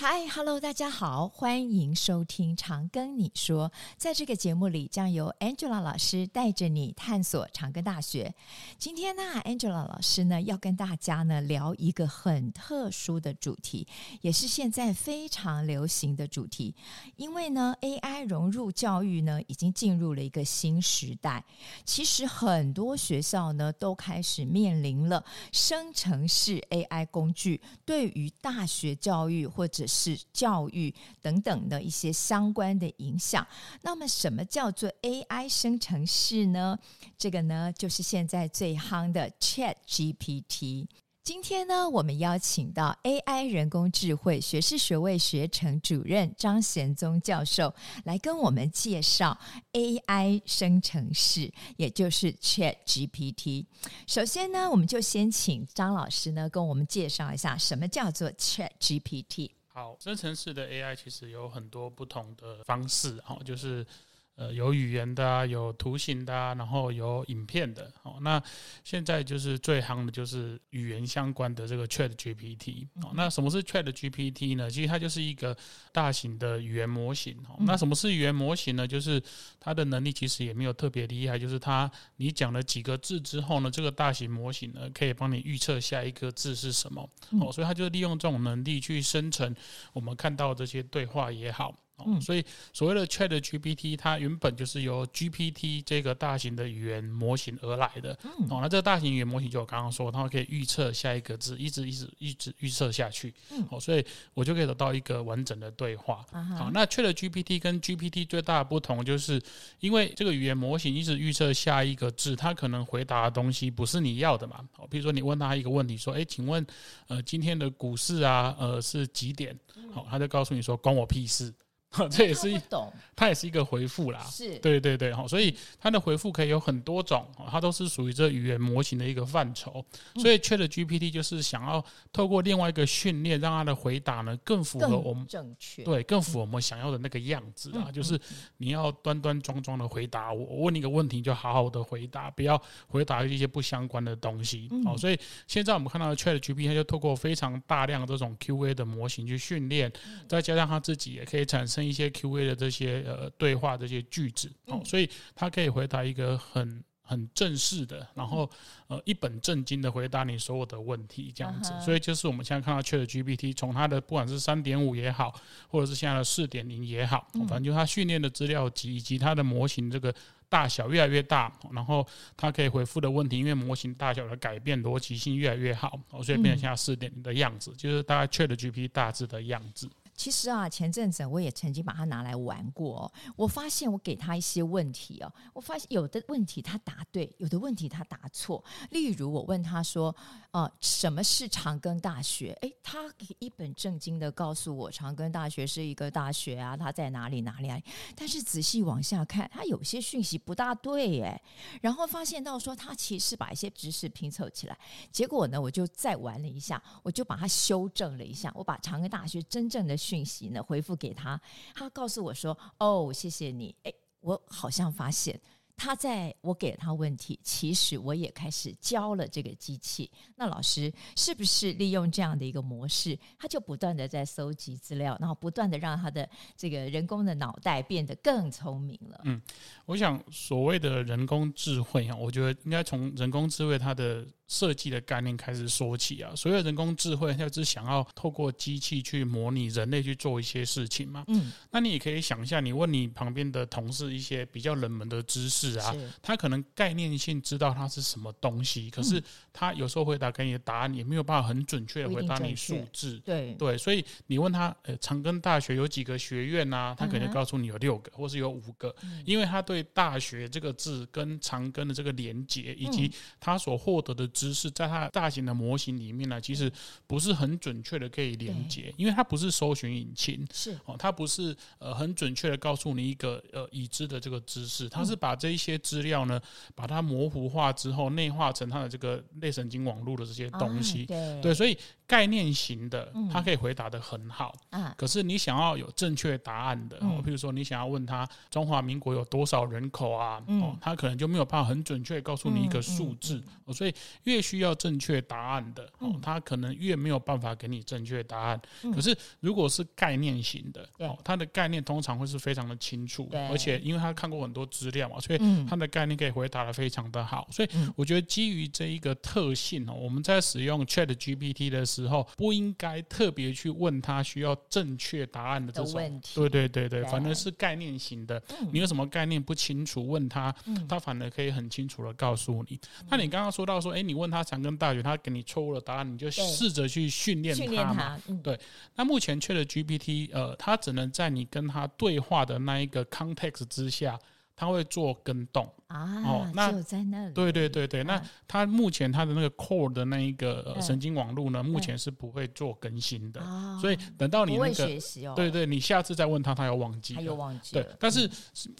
嗨，Hello，大家好，欢迎收听《长庚你说》。在这个节目里，将由 Angela 老师带着你探索长庚大学。今天呢，Angela 老师呢要跟大家呢聊一个很特殊的主题，也是现在非常流行的主题。因为呢，AI 融入教育呢，已经进入了一个新时代。其实很多学校呢都开始面临了生成式 AI 工具对于大学教育或者是教育等等的一些相关的影响。那么，什么叫做 AI 生成式呢？这个呢，就是现在最夯的 ChatGPT。今天呢，我们邀请到 AI 人工智慧学士学位学程主任张贤宗教授来跟我们介绍 AI 生成式，也就是 ChatGPT。首先呢，我们就先请张老师呢跟我们介绍一下什么叫做 ChatGPT。好，生成式的 AI 其实有很多不同的方式，哈，就是。呃，有语言的啊，有图形的啊，然后有影片的。哦，那现在就是最夯的，就是语言相关的这个 Chat GPT。哦，那什么是 Chat GPT 呢？其实它就是一个大型的语言模型。哦，那什么是语言模型呢？就是它的能力其实也没有特别厉害，就是它你讲了几个字之后呢，这个大型模型呢可以帮你预测下一个字是什么。哦，所以它就利用这种能力去生成我们看到这些对话也好。嗯，所以所谓的 Chat GPT，它原本就是由 GPT 这个大型的语言模型而来的。嗯，哦，那这个大型语言模型就我刚刚说，它可以预测下一个字，一直一直一直预测下去。嗯，哦，所以我就可以得到一个完整的对话。好，那 Chat GPT 跟 GPT 最大的不同就是，因为这个语言模型一直预测下一个字，它可能回答的东西不是你要的嘛。哦，比如说你问他一个问题，说，诶，请问，呃，今天的股市啊，呃，是几点？好，他就告诉你说，关我屁事。这也是一，它也是一个回复啦。是，对对对，哈所以它的回复可以有很多种，它都是属于这语言模型的一个范畴。所以 ChatGPT 就是想要透过另外一个训练，让它的回答呢更符合我们正确，对，更符合我们想要的那个样子啊。就是你要端端庄庄的回答我，我问你一个问题就好好的回答，不要回答一些不相关的东西。好，所以现在我们看到的 ChatGPT 它就透过非常大量的这种 QA 的模型去训练，再加上它自己也可以产生。一些 Q A 的这些呃对话这些句子哦，所以他可以回答一个很很正式的，然后呃一本正经的回答你所有的问题这样子。所以就是我们现在看到 Chat GPT 从它的不管是三点五也好，或者是现在的四点零也好，反正就它训练的资料集以及它的模型这个大小越来越大，然后它可以回复的问题，因为模型大小的改变，逻辑性越来越好，所以变成现在四点零的样子，就是大概 Chat GPT 大致的样子。其实啊，前阵子我也曾经把它拿来玩过。我发现我给他一些问题哦，我发现有的问题他答对，有的问题他答错。例如我问他说：“呃，什么是长庚大学？”诶，他一本正经的告诉我，长庚大学是一个大学啊，它在哪里哪里啊？但是仔细往下看，他有些讯息不大对诶。然后发现到说，他其实把一些知识拼凑起来。结果呢，我就再玩了一下，我就把它修正了一下，我把长庚大学真正的。讯息呢？回复给他，他告诉我说：“哦，谢谢你。”诶，我好像发现他在我给他问题，其实我也开始教了这个机器。那老师是不是利用这样的一个模式，他就不断的在搜集资料，然后不断的让他的这个人工的脑袋变得更聪明了？嗯，我想所谓的人工智慧啊，我觉得应该从人工智慧它的。设计的概念开始说起啊，所有人工智慧就是想要透过机器去模拟人类去做一些事情嘛。嗯，那你也可以想一下，你问你旁边的同事一些比较冷门的知识啊，他可能概念性知道它是什么东西，可是他有时候回答给你的答案也没有办法很准确的回答你数字。对对，所以你问他，呃，长庚大学有几个学院啊？他可能告诉你有六个，或是有五个，因为他对大学这个字跟长庚的这个连结，以及他所获得的。知识在它大型的模型里面呢，其实不是很准确的可以连接，因为它不是搜寻引擎，是。哦，它不是呃很准确的告诉你一个呃已知的这个知识，它是把这一些资料呢，把它模糊化之后，内化成它的这个类神经网络的这些东西，对。对，所以概念型的他可以回答的很好，啊，可是你想要有正确答案的，哦，譬如说你想要问他中华民国有多少人口啊，哦，他可能就没有办法很准确告诉你一个数字，哦，所以。越需要正确答案的，哦，他可能越没有办法给你正确答案。可是如果是概念型的，哦，他的概念通常会是非常的清楚，而且因为他看过很多资料嘛，所以他的概念可以回答的非常的好。所以我觉得基于这一个特性哦，我们在使用 Chat GPT 的时候，不应该特别去问他需要正确答案的这种问题。对对对对，反而是概念型的，你有什么概念不清楚，问他，他反而可以很清楚的告诉你。那你刚刚说到说，哎，你问他长庚大学，他给你错误的答案，你就试着去训练他嘛。对。那目前 Chat GPT，呃，它只能在你跟他对话的那一个 context 之下。他会做跟动啊，哦，那在那里，对对对对，那它目前它的那个 core 的那一个神经网络呢，目前是不会做更新的，所以等到你那个，对对，你下次再问他，他又忘记，他又忘记，对。但是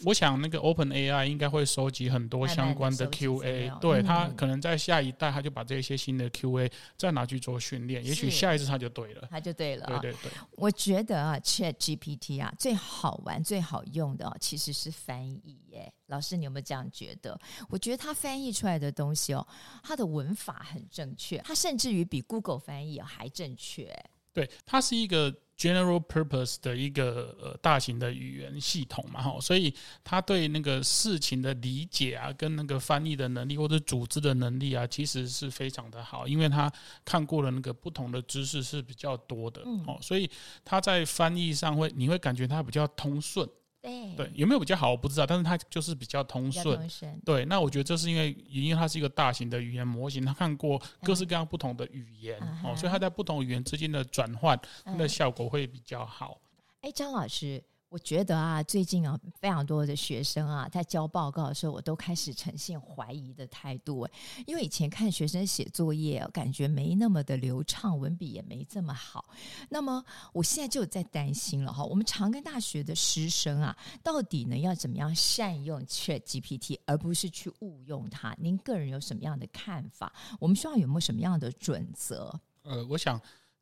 我想那个 Open AI 应该会收集很多相关的 QA，对，他可能在下一代他就把这些新的 QA 再拿去做训练，也许下一次他就对了，他就对了，对对对。我觉得啊，Chat GPT 啊，最好玩、最好用的其实是翻译。耶，老师，你有没有这样觉得？我觉得他翻译出来的东西哦，他的文法很正确，他甚至于比 Google 翻译还正确。对，它是一个 general purpose 的一个呃大型的语言系统嘛，哈，所以他对那个事情的理解啊，跟那个翻译的能力或者组织的能力啊，其实是非常的好，因为他看过的那个不同的知识是比较多的，哦，所以他在翻译上会你会感觉他比较通顺。对，对，有没有比较好我不知道，但是它就是比较通顺。对，那我觉得这是因为，因为它是一个大型的语言模型，它看过各式各样不同的语言，嗯、哦，所以它在不同语言之间的转换，它的效果会比较好。哎，张老师。我觉得啊，最近啊，非常多的学生啊，在交报告的时候，我都开始呈现怀疑的态度。因为以前看学生写作业，感觉没那么的流畅，文笔也没这么好。那么我现在就在担心了哈，我们长庚大学的师生啊，到底呢要怎么样善用 ChatGPT，而不是去误用它？您个人有什么样的看法？我们需要有没有什么样的准则？呃，我想。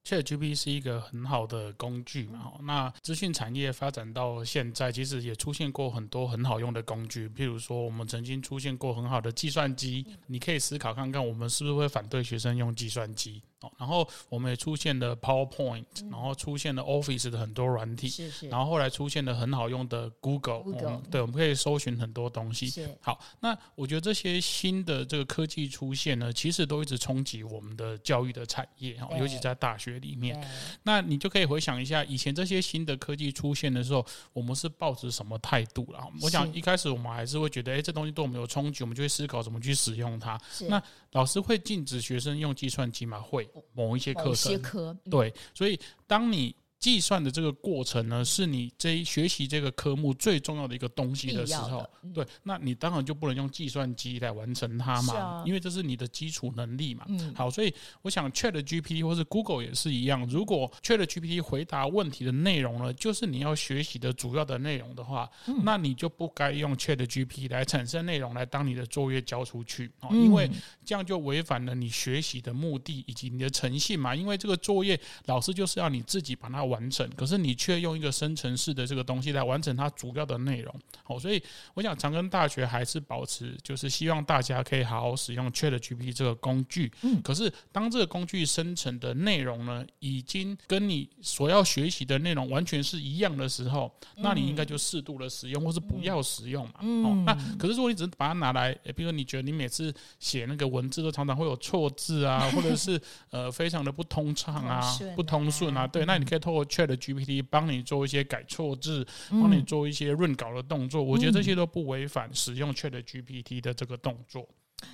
ChatGPT 是一个很好的工具嘛，那资讯产业发展到现在，其实也出现过很多很好用的工具，譬如说，我们曾经出现过很好的计算机，你可以思考看看，我们是不是会反对学生用计算机？哦，然后我们也出现了 PowerPoint，然后出现了 Office 的很多软体，是是，然后后来出现了很好用的 Google，嗯，对，我们可以搜寻很多东西。好，那我觉得这些新的这个科技出现呢，其实都一直冲击我们的教育的产业，哈，尤其在大学里面。那你就可以回想一下，以前这些新的科技出现的时候，我们是抱持什么态度了？我想一开始我们还是会觉得，哎，这东西对我们有冲击，我们就会思考怎么去使用它。那老师会禁止学生用计算机吗？会，某一些课程，对，所以当你。计算的这个过程呢，是你这一学习这个科目最重要的一个东西的时候，嗯、对，那你当然就不能用计算机来完成它嘛，啊、因为这是你的基础能力嘛。嗯、好，所以我想 Chat GPT 或是 Google 也是一样，如果 Chat GPT 回答问题的内容呢，就是你要学习的主要的内容的话，嗯、那你就不该用 Chat GPT 来产生内容来当你的作业交出去。啊，因为这样就违反了你学习的目的以及你的诚信嘛。因为这个作业老师就是要你自己把它完。成，可是你却用一个生成式的这个东西来完成它主要的内容，好，所以我想长庚大学还是保持，就是希望大家可以好好使用 ChatGPT 这个工具。嗯，可是当这个工具生成的内容呢，已经跟你所要学习的内容完全是一样的时候，那你应该就适度的使用，或是不要使用嘛。嗯，那可是如果你只是把它拿来，比如说你觉得你每次写那个文字都常常会有错字啊，或者是呃非常的不通畅啊、不通顺啊，对，那你可以透过 ChatGPT 帮你做一些改错字，帮你做一些润稿的动作，我觉得这些都不违反使用 ChatGPT 的这个动作。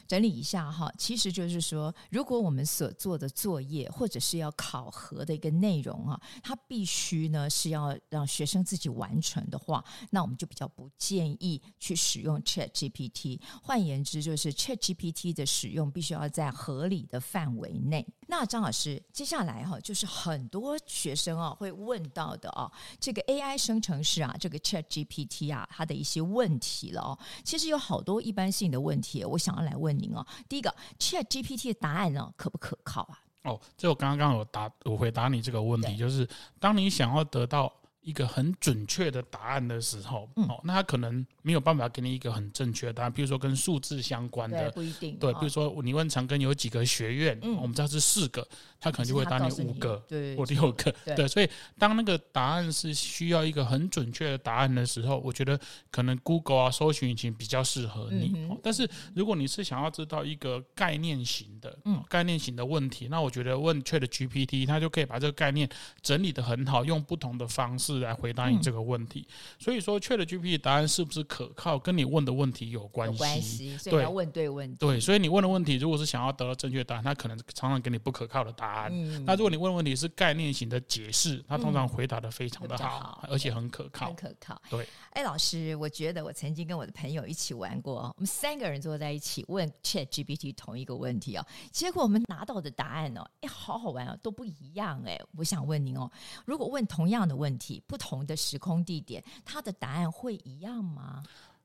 整理一下哈，其实就是说，如果我们所做的作业或者是要考核的一个内容啊，它必须呢是要让学生自己完成的话，那我们就比较不建议去使用 ChatGPT。换言之，就是 ChatGPT 的使用必须要在合理的范围内。那张老师，接下来哈，就是很多学生啊会问到的啊，这个 AI 生成式啊，这个 ChatGPT 啊，它的一些问题了哦。其实有好多一般性的问题，我想要来。问您哦，第一个 ChatGPT 的答案呢，可不可靠啊？哦，这我刚刚刚有答，我回答你这个问题，就是当你想要得到一个很准确的答案的时候，嗯、哦，那他可能没有办法给你一个很正确的答案。比如说跟数字相关的，对，不一定。对，比如说你问长庚有几个学院，嗯、我们知道是四个，他可能就会答你五个，对，或六个，对，对。所以当那个答案是需要一个很准确的答案的时候，我觉得可能 Google 啊，搜寻引擎比较适合你。嗯、但是如果你是想要知道一个概念型的，嗯，概念型的问题，那我觉得问 ChatGPT，它就可以把这个概念整理的很好，用不同的方式来回答你这个问题。嗯、所以说，ChatGPT 答案是不是可靠，跟你问的问题有关系。关系，所以要问对问题。对，所以你问的问题，如果是想要得到正确答案，它可能常常给你不可靠的答案。嗯、那如果你问的问题是概念型的解释，它通常回答的非常的好，而且很可靠。很可靠。对。哎，老师，我觉得我曾经跟我的朋友一起玩过，我们三个人坐在一起问 ChatGPT 同一个问题哦，结果我们拿到的答案哦，哎，好好玩哦，都不一样哎。我想问您哦，如果问同样的问题，不同的时空地点，他的答案会一样吗？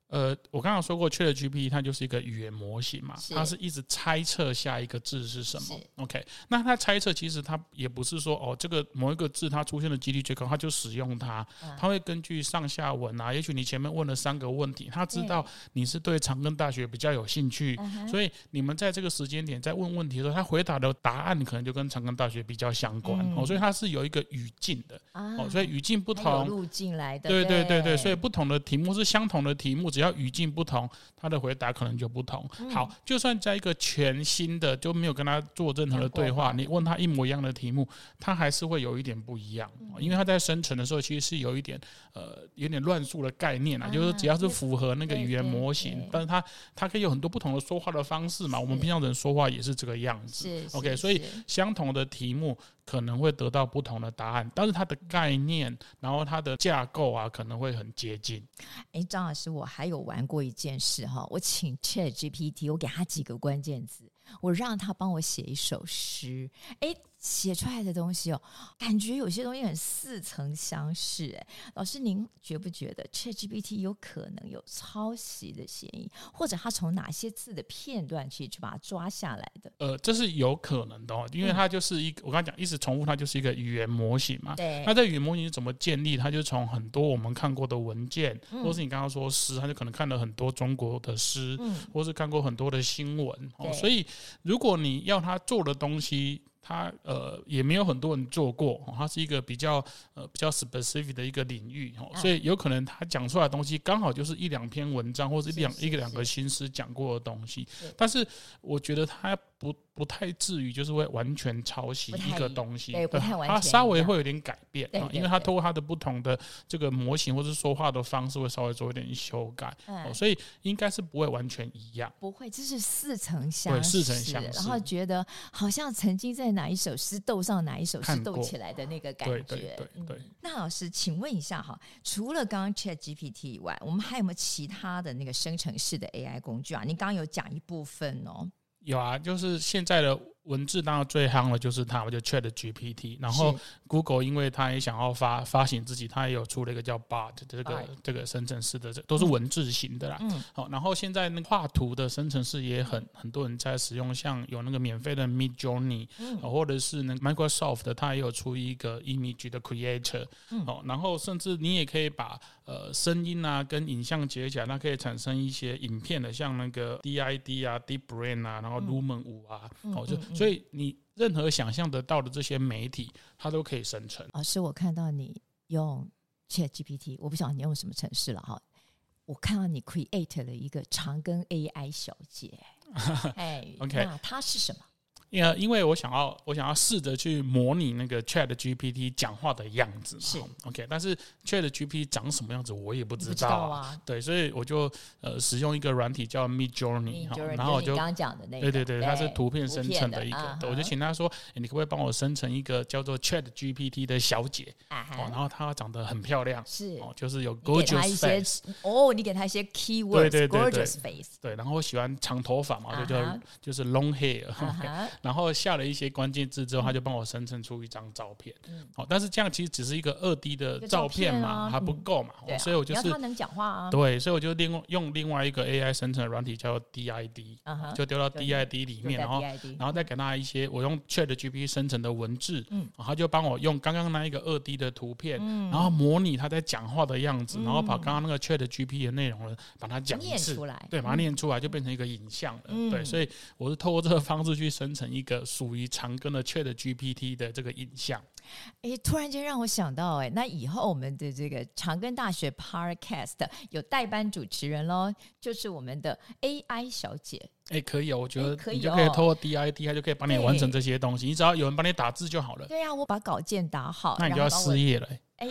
呃，我刚刚说过，ChatGPT 它就是一个语言模型嘛，它是一直猜测下一个字是什么。OK，那它猜测其实它也不是说哦，这个某一个字它出现的几率最高，它就使用它。它会根据上下文啊，也许你前面问了三个问题，它知道你是对长庚大学比较有兴趣，对所以你们在这个时间点在问问题的时候，它回答的答案可能就跟长庚大学比较相关。嗯、哦，所以它是有一个语境的。啊、哦，所以语境不同，路径来的。对对对对，所以不同的题目是相同的题目。只要语境不同，他的回答可能就不同。好，就算在一个全新的，就没有跟他做任何的对话，你问他一模一样的题目，他还是会有一点不一样，因为他在生成的时候其实是有一点呃有点乱数的概念啊，就是只要是符合那个语言模型，但是他他可以有很多不同的说话的方式嘛。我们平常人说话也是这个样子。OK，所以相同的题目可能会得到不同的答案，但是它的概念，然后它的架构啊，可能会很接近。诶，张老师，我还有玩过一件事哈，我请 ChatGPT，我给他几个关键字，我让他帮我写一首诗。诶。写出来的东西哦，感觉有些东西很似曾相识哎。老师，您觉不觉得 ChatGPT 有可能有抄袭的嫌疑，或者他从哪些字的片段去去把它抓下来的？呃，这是有可能的哦，因为它就是一个，嗯、我刚刚讲一直重复，它就是一个语言模型嘛。对。那这语言模型是怎么建立？它就从很多我们看过的文件，嗯、或是你刚刚说诗，它就可能看了很多中国的诗，嗯、或是看过很多的新闻哦。对所以，如果你要他做的东西，它呃也没有很多人做过，它是一个比较呃比较 specific 的一个领域，哦所以有可能他讲出来的东西刚好就是一两篇文章或者一两一个两个新思讲过的东西，但是我觉得他不。不太至于，就是会完全抄袭一个东西，对，它稍微会有点改变啊，因为它通过它的不同的这个模型或者说话的方式，会稍微做一点修改，所以应该是不会完全一样。不会，这是似曾相识，似曾相识，然后觉得好像曾经在哪一首诗斗上哪一首诗斗起来的那个感觉。对对对。那老师，请问一下哈，除了刚刚 ChatGPT 以外，我们还有没有其他的那个生成式的 AI 工具啊？你刚刚有讲一部分哦。有啊，就是现在的。文字当然最夯的就是它，就 Chat GPT。然后 Google 因为它也想要发发行自己，它也有出了一个叫 Bard 这个这个生成式的，这都是文字型的啦。嗯。好，然后现在那画图的生成式也很很多人在使用，像有那个免费的 Midjourney，或者是那 Microsoft 的，它也有出一个 Image 的 Creator。嗯。哦，然后甚至你也可以把呃声音啊跟影像结起来，它可以产生一些影片的，像那个 DID 啊、Deep Brain 啊，然后 Lumen 五啊，哦就。所以你任何想象得到的这些媒体，它都可以生成。老师，我看到你用 ChatGPT，我不晓得你用什么程式了哈。我看到你 create 了一个长庚 AI 小姐，哎，OK，那它是什么？因为因为我想要我想要试着去模拟那个 Chat GPT 讲话的样子嘛，是。OK，但是 Chat GPT 长什么样子我也不知道啊，对，所以我就呃使用一个软体叫 Midjourney，然后我就刚刚讲的那个，对对对，它是图片生成的一个，我就请他说，你可不可以帮我生成一个叫做 Chat GPT 的小姐哦，然后她长得很漂亮，是。哦，就是有 gorgeous face，哦，你给她一些 keywords，对对对。对，对，然后我喜欢长头发嘛，就叫就是 long hair。然后下了一些关键字之后，他就帮我生成出一张照片。好，但是这样其实只是一个二 D 的照片嘛，还不够嘛。所以我就是他能讲话啊。对，所以我就另用另外一个 AI 生成的软体叫 DID，就丢到 DID 里面，然后然后再给他一些我用 ChatGPT 生成的文字，嗯，他就帮我用刚刚那一个二 D 的图片，然后模拟他在讲话的样子，然后把刚刚那个 ChatGPT 的内容呢，把它讲一次，对，把它念出来，就变成一个影像了。对，所以我是透过这个方式去生成一个属于长庚的 ChatGPT 的这个影像。哎，突然间让我想到，哎，那以后我们的这个长庚大学 Podcast 有代班主持人喽，就是我们的 AI 小姐。哎，可以哦，我觉得你就可以透过 DID，它就可以帮你完成这些东西。你只要有人帮你打字就好了。对呀，我把稿件打好，那你就要失业了。哎，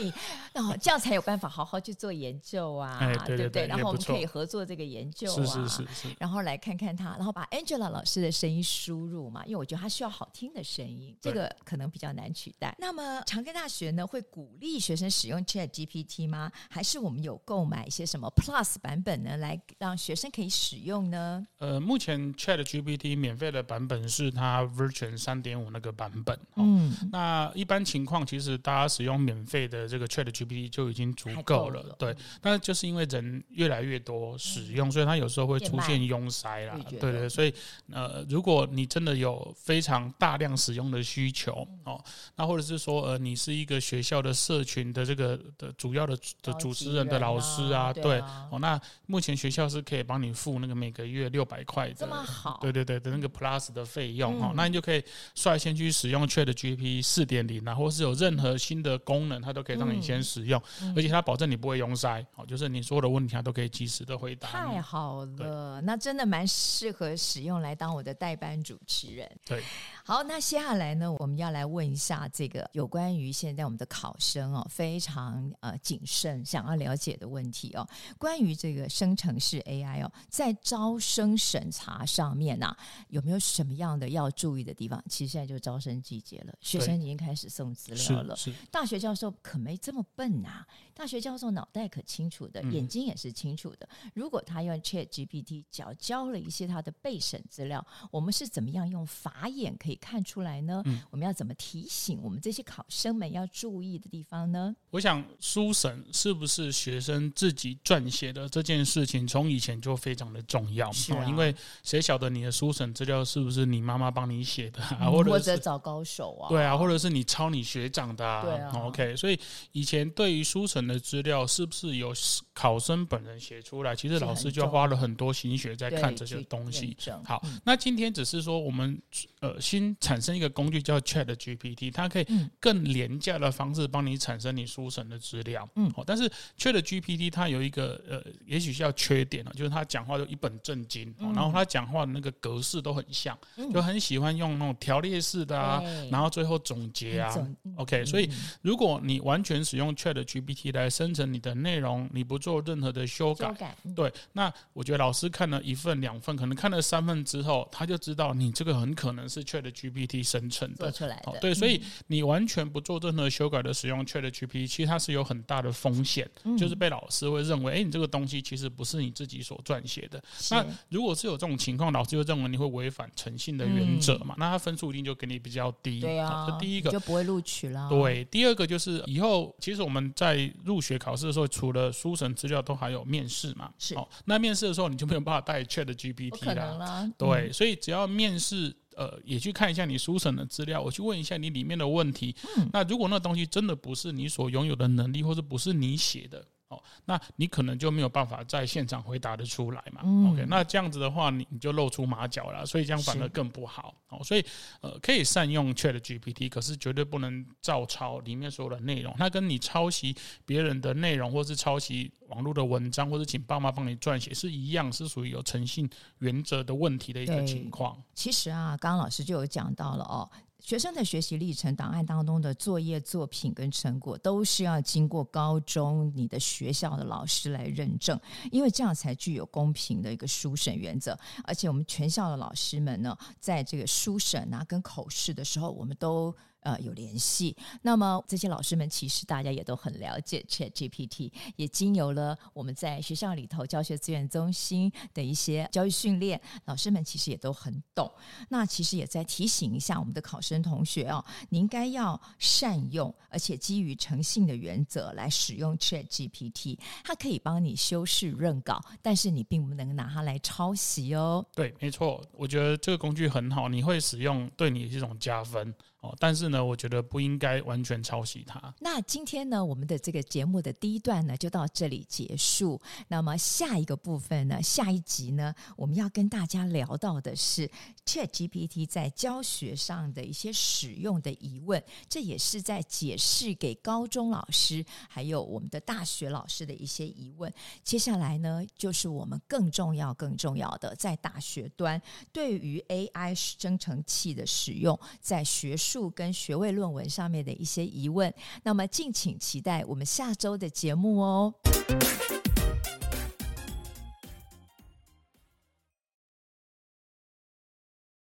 然后这样才有办法好好去做研究啊，对不对？然后我们可以合作这个研究啊，是是是是。然后来看看他，然后把 Angela 老师的声音输入嘛，因为我觉得他需要好听的声音，这个可能比较难取代。那么长庚大学呢，会鼓励学生使用 ChatGPT 吗？还是我们有购买一些什么 Plus 版本呢，来让学生可以使用呢？呃，目前 ChatGPT 免费的版本是它 Version 三点五那个版本。嗯，那一般情况其实大家使用免费的。的这个 ChatGPT 就已经足够了，对。但是就是因为人越来越多使用，所以它有时候会出现拥塞啦，对对。所以呃，如果你真的有非常大量使用的需求哦，那或者是说呃，你是一个学校的社群的这个的主要的的主持人的老师啊，对哦，那目前学校是可以帮你付那个每个月六百块的，这么好，对对对的那个 Plus 的费用哦，那你就可以率先去使用 ChatGPT 四点零啊，或是有任何新的功能，它都。可以让你先使用，嗯、而且它保证你不会拥塞，好，就是你所有的问题它都可以及时的回答。太好了，那真的蛮适合使用来当我的代班主持人。对，好，那接下来呢，我们要来问一下这个有关于现在我们的考生哦，非常呃谨慎想要了解的问题哦，关于这个生成式 AI 哦，在招生审查上面呐、啊，有没有什么样的要注意的地方？其实现在就是招生季节了，学生已经开始送资料了，大学教授可。没这么笨呐、啊，大学教授脑袋可清楚的，眼睛也是清楚的。嗯、如果他用 ChatGPT 教教了一些他的备审资料，我们是怎么样用法眼可以看出来呢？嗯、我们要怎么提醒我们这些考生们要注意的地方呢？我想书审是不是学生自己撰写的这件事情，从以前就非常的重要。是啊、因为谁晓得你的书审资料是不是你妈妈帮你写的、啊，或者或者找高手啊？对啊，或者是你抄你学长的、啊？对啊。OK，所以。以前对于书审的资料是不是由考生本人写出来？其实老师就花了很多心血在看这些东西。好，那今天只是说我们呃新产生一个工具叫 ChatGPT，它可以更廉价的方式帮你产生你书审的资料。嗯，好，但是 ChatGPT 它有一个呃，也许叫缺点了，就是它讲话就一本正经，然后它讲话的那个格式都很像，就很喜欢用那种条列式的啊，然后最后总结啊。OK，所以如果你完全使用 ChatGPT 来生成你的内容，你不做任何的修改，修改嗯、对，那我觉得老师看了一份、两份，可能看了三份之后，他就知道你这个很可能是 ChatGPT 生成的，做出来的。对，所以你完全不做任何修改的使用 ChatGPT，其实它是有很大的风险，嗯、就是被老师会认为，哎，你这个东西其实不是你自己所撰写的。那如果是有这种情况，老师就认为你会违反诚信的原则嘛？嗯、那他分数一定就给你比较低。对啊，这第一个就不会录取了。对，第二个就是以后。其实我们在入学考试的时候，除了书审资料，都还有面试嘛。是哦，那面试的时候你就没有办法带 ChatGPT 啦。对，所以只要面试，呃，也去看一下你书审的资料，我去问一下你里面的问题。嗯，那如果那东西真的不是你所拥有的能力，或者不是你写的。哦，那你可能就没有办法在现场回答的出来嘛。嗯、OK，那这样子的话，你你就露出马脚了，所以这样反而更不好。哦，所以呃，可以善用 ChatGPT，可是绝对不能照抄里面所有的内容。那跟你抄袭别人的内容，或是抄袭网络的文章，或是请爸妈帮你撰写是一样，是属于有诚信原则的问题的一个情况。其实啊，刚刚老师就有讲到了哦。学生的学习历程档案当中的作业作品跟成果，都是要经过高中你的学校的老师来认证，因为这样才具有公平的一个书审原则。而且我们全校的老师们呢，在这个书审啊跟口试的时候，我们都。呃有联系。那么这些老师们其实大家也都很了解 ChatGPT，也经由了我们在学校里头教学资源中心的一些教育训练，老师们其实也都很懂。那其实也在提醒一下我们的考生同学哦，你应该要善用，而且基于诚信的原则来使用 ChatGPT，它可以帮你修饰润稿，但是你并不能拿它来抄袭哦。对，没错，我觉得这个工具很好，你会使用，对你是一种加分。但是呢，我觉得不应该完全抄袭它。那今天呢，我们的这个节目的第一段呢，就到这里结束。那么下一个部分呢，下一集呢，我们要跟大家聊到的是 ChatGPT 在教学上的一些使用的疑问，这也是在解释给高中老师还有我们的大学老师的一些疑问。接下来呢，就是我们更重要、更重要的，在大学端对于 AI 生成器的使用，在学术跟学位论文上面的一些疑问，那么敬请期待我们下周的节目哦。